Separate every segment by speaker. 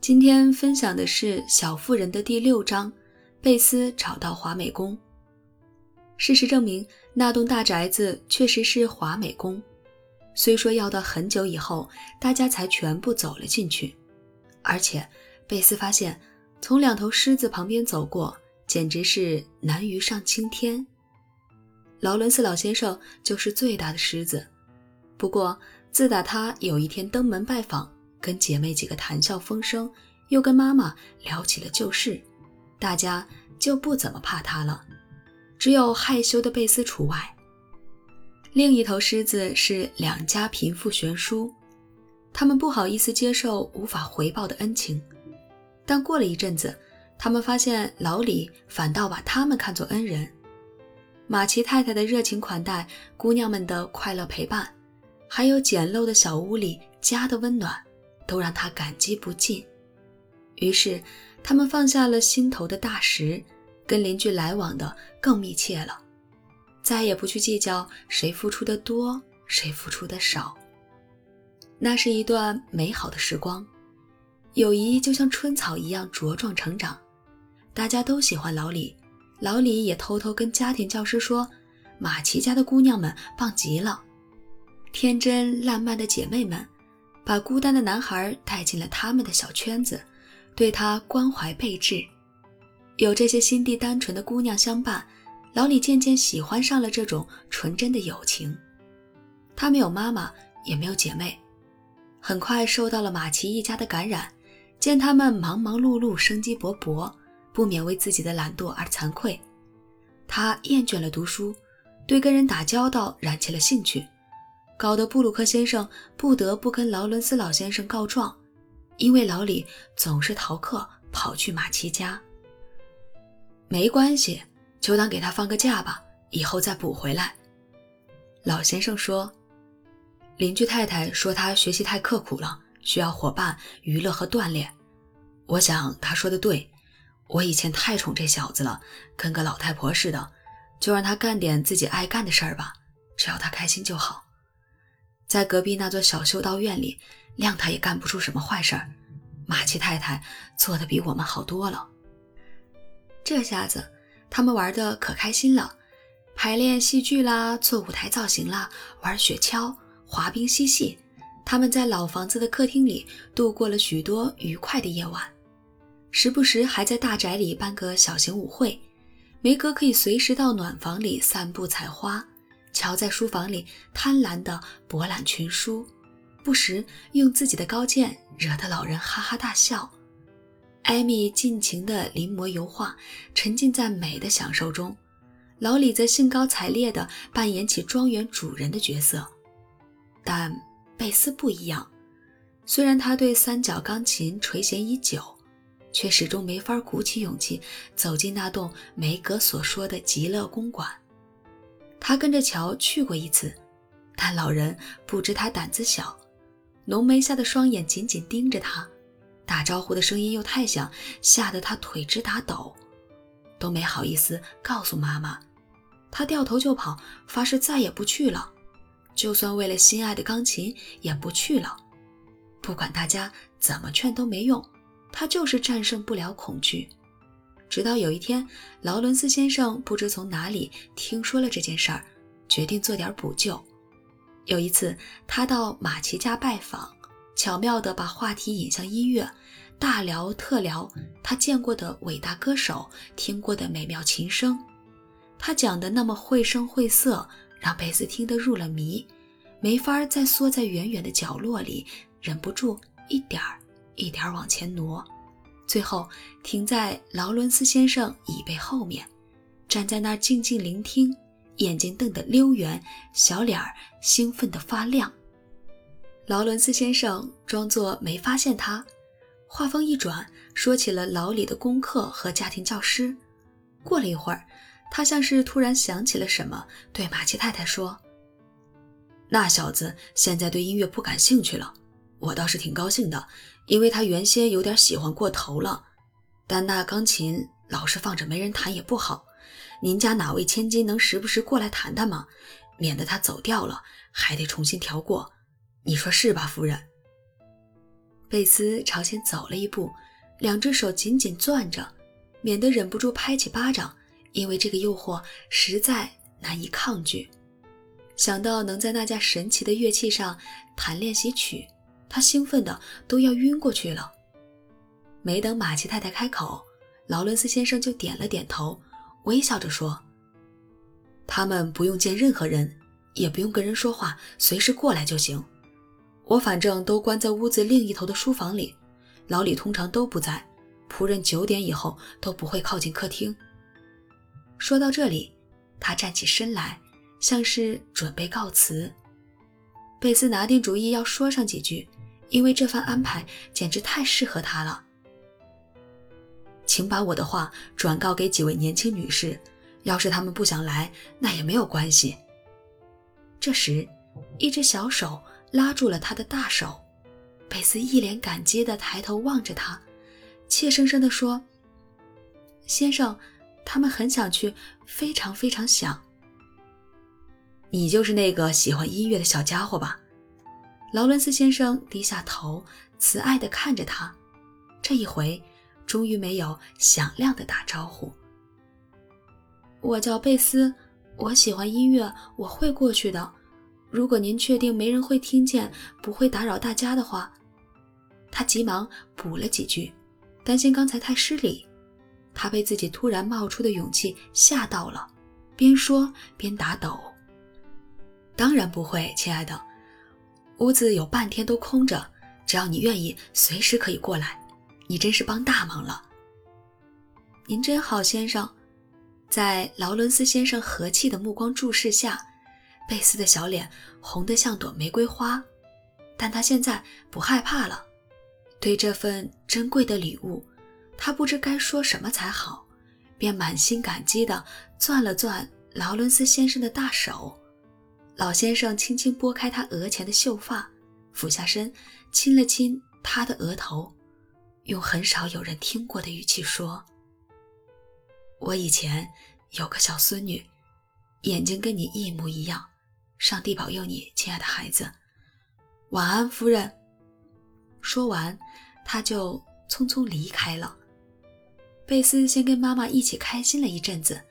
Speaker 1: 今天分享的是《小妇人》的第六章，贝斯找到华美宫。事实证明，那栋大宅子确实是华美宫，虽说要到很久以后，大家才全部走了进去，而且贝斯发现，从两头狮子旁边走过，简直是难于上青天。劳伦斯老先生就是最大的狮子，不过自打他有一天登门拜访。跟姐妹几个谈笑风生，又跟妈妈聊起了旧事，大家就不怎么怕他了，只有害羞的贝斯除外。另一头狮子是两家贫富悬殊，他们不好意思接受无法回报的恩情，但过了一阵子，他们发现老李反倒把他们看作恩人，马奇太太的热情款待，姑娘们的快乐陪伴，还有简陋的小屋里家的温暖。都让他感激不尽，于是他们放下了心头的大石，跟邻居来往的更密切了，再也不去计较谁付出的多，谁付出的少。那是一段美好的时光，友谊就像春草一样茁壮成长。大家都喜欢老李，老李也偷偷跟家庭教师说：“马奇家的姑娘们棒极了，天真烂漫的姐妹们。”把孤单的男孩带进了他们的小圈子，对他关怀备至。有这些心地单纯的姑娘相伴，老李渐渐喜欢上了这种纯真的友情。他没有妈妈，也没有姐妹，很快受到了马奇一家的感染。见他们忙忙碌碌、生机勃勃，不免为自己的懒惰而惭愧。他厌倦了读书，对跟人打交道燃起了兴趣。搞得布鲁克先生不得不跟劳伦斯老先生告状，因为老李总是逃课跑去马奇家。没关系，就当给他放个假吧，以后再补回来。老先生说：“邻居太太说他学习太刻苦了，需要伙伴、娱乐和锻炼。我想他说的对，我以前太宠这小子了，跟个老太婆似的，就让他干点自己爱干的事儿吧，只要他开心就好。”在隔壁那座小修道院里，亮他也干不出什么坏事儿。马奇太太做的比我们好多了。这下子他们玩的可开心了，排练戏剧啦，做舞台造型啦，玩雪橇、滑冰嬉戏。他们在老房子的客厅里度过了许多愉快的夜晚，时不时还在大宅里办个小型舞会。梅格可以随时到暖房里散步采花。乔在书房里贪婪地博览群书，不时用自己的高见惹得老人哈哈大笑。艾米尽情地临摹油画，沉浸在美的享受中。老李则兴高采烈地扮演起庄园主人的角色。但贝斯不一样，虽然他对三角钢琴垂涎已久，却始终没法鼓起勇气走进那栋梅格所说的极乐公馆。他跟着乔去过一次，但老人不知他胆子小，浓眉下的双眼紧紧盯着他，打招呼的声音又太响，吓得他腿直打抖，都没好意思告诉妈妈。他掉头就跑，发誓再也不去了，就算为了心爱的钢琴也不去了。不管大家怎么劝都没用，他就是战胜不了恐惧。直到有一天，劳伦斯先生不知从哪里听说了这件事儿，决定做点补救。有一次，他到马奇家拜访，巧妙地把话题引向音乐，大聊特聊他见过的伟大歌手，听过的美妙琴声。他讲的那么绘声绘色，让贝斯听得入了迷，没法再缩在远远的角落里，忍不住一点儿一点儿往前挪。最后停在劳伦斯先生椅背后面，站在那儿静静聆听，眼睛瞪得溜圆，小脸儿兴奋的发亮。劳伦斯先生装作没发现他，话锋一转，说起了老李的功课和家庭教师。过了一会儿，他像是突然想起了什么，对马奇太太说：“那小子现在对音乐不感兴趣了，我倒是挺高兴的。”因为他原先有点喜欢过头了，但那钢琴老是放着没人弹也不好。您家哪位千金能时不时过来弹弹吗？免得他走调了，还得重新调过。你说是吧，夫人？贝斯朝前走了一步，两只手紧紧攥着，免得忍不住拍起巴掌，因为这个诱惑实在难以抗拒。想到能在那架神奇的乐器上弹练习曲，他兴奋的都要晕过去了。没等马奇太太开口，劳伦斯先生就点了点头，微笑着说：“他们不用见任何人，也不用跟人说话，随时过来就行。”我反正都关在屋子另一头的书房里，老李通常都不在，仆人九点以后都不会靠近客厅。说到这里，他站起身来，像是准备告辞。贝斯拿定主意要说上几句，因为这番安排简直太适合他了。请把我的话转告给几位年轻女士，要是她们不想来，那也没有关系。这时，一只小手。拉住了他的大手，贝斯一脸感激地抬头望着他，怯生生地说：“先生，他们很想去，非常非常想。你就是那个喜欢音乐的小家伙吧？”劳伦斯先生低下头，慈爱地看着他，这一回终于没有响亮的打招呼。我叫贝斯，我喜欢音乐，我会过去的。如果您确定没人会听见，不会打扰大家的话，他急忙补了几句，担心刚才太失礼。他被自己突然冒出的勇气吓到了，边说边打抖。当然不会，亲爱的，屋子有半天都空着，只要你愿意，随时可以过来。你真是帮大忙了。您真好，先生。在劳伦斯先生和气的目光注视下。贝斯的小脸红得像朵玫瑰花，但他现在不害怕了。对这份珍贵的礼物，他不知该说什么才好，便满心感激地攥了攥劳伦斯先生的大手。老先生轻轻拨开他额前的秀发，俯下身亲了亲他的额头，用很少有人听过的语气说：“我以前有个小孙女，眼睛跟你一模一样。”上帝保佑你，亲爱的孩子。晚安，夫人。说完，他就匆匆离开了。贝斯先跟妈妈一起开心了一阵子，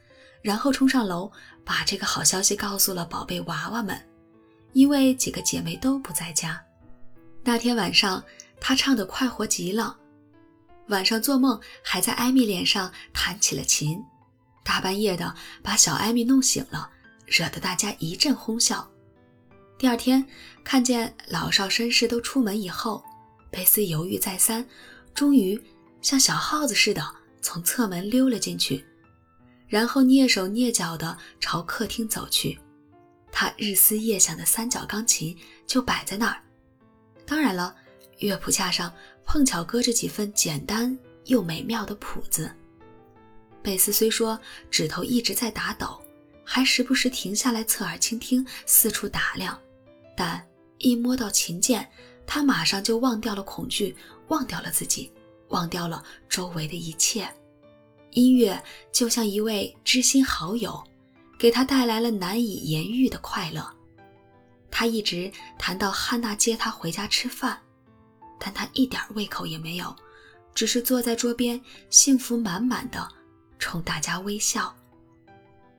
Speaker 1: 然后冲上楼，把这个好消息告诉了宝贝娃娃们。因为几个姐妹都不在家，那天晚上他唱得快活极了。晚上做梦还在艾米脸上弹起了琴，大半夜的把小艾米弄醒了。惹得大家一阵哄笑。第二天，看见老少绅士都出门以后，贝斯犹豫再三，终于像小耗子似的从侧门溜了进去，然后蹑手蹑脚地朝客厅走去。他日思夜想的三角钢琴就摆在那儿，当然了，乐谱架上碰巧搁着几份简单又美妙的谱子。贝斯虽说指头一直在打抖。还时不时停下来侧耳倾听，四处打量，但一摸到琴键，他马上就忘掉了恐惧，忘掉了自己，忘掉了周围的一切。音乐就像一位知心好友，给他带来了难以言喻的快乐。他一直谈到汉娜接他回家吃饭，但他一点胃口也没有，只是坐在桌边，幸福满满的冲大家微笑。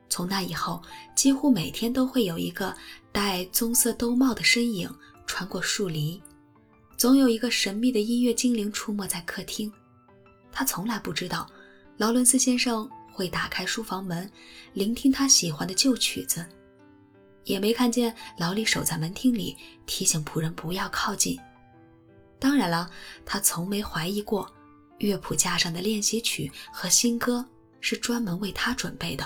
Speaker 1: 从那以后，几乎每天都会有一个戴棕色兜帽的身影穿过树篱，总有一个神秘的音乐精灵出没在客厅。他从来不知道，劳伦斯先生会打开书房门，聆听他喜欢的旧曲子，也没看见劳里守在门厅里提醒仆人不要靠近。当然了，他从没怀疑过，乐谱架上的练习曲和新歌是专门为他准备的。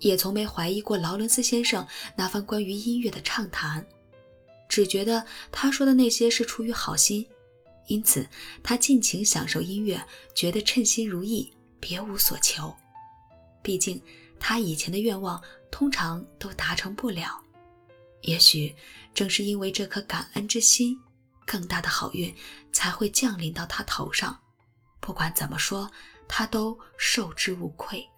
Speaker 1: 也从没怀疑过劳伦斯先生那番关于音乐的畅谈，只觉得他说的那些是出于好心，因此他尽情享受音乐，觉得称心如意，别无所求。毕竟他以前的愿望通常都达成不了，也许正是因为这颗感恩之心，更大的好运才会降临到他头上。不管怎么说，他都受之无愧。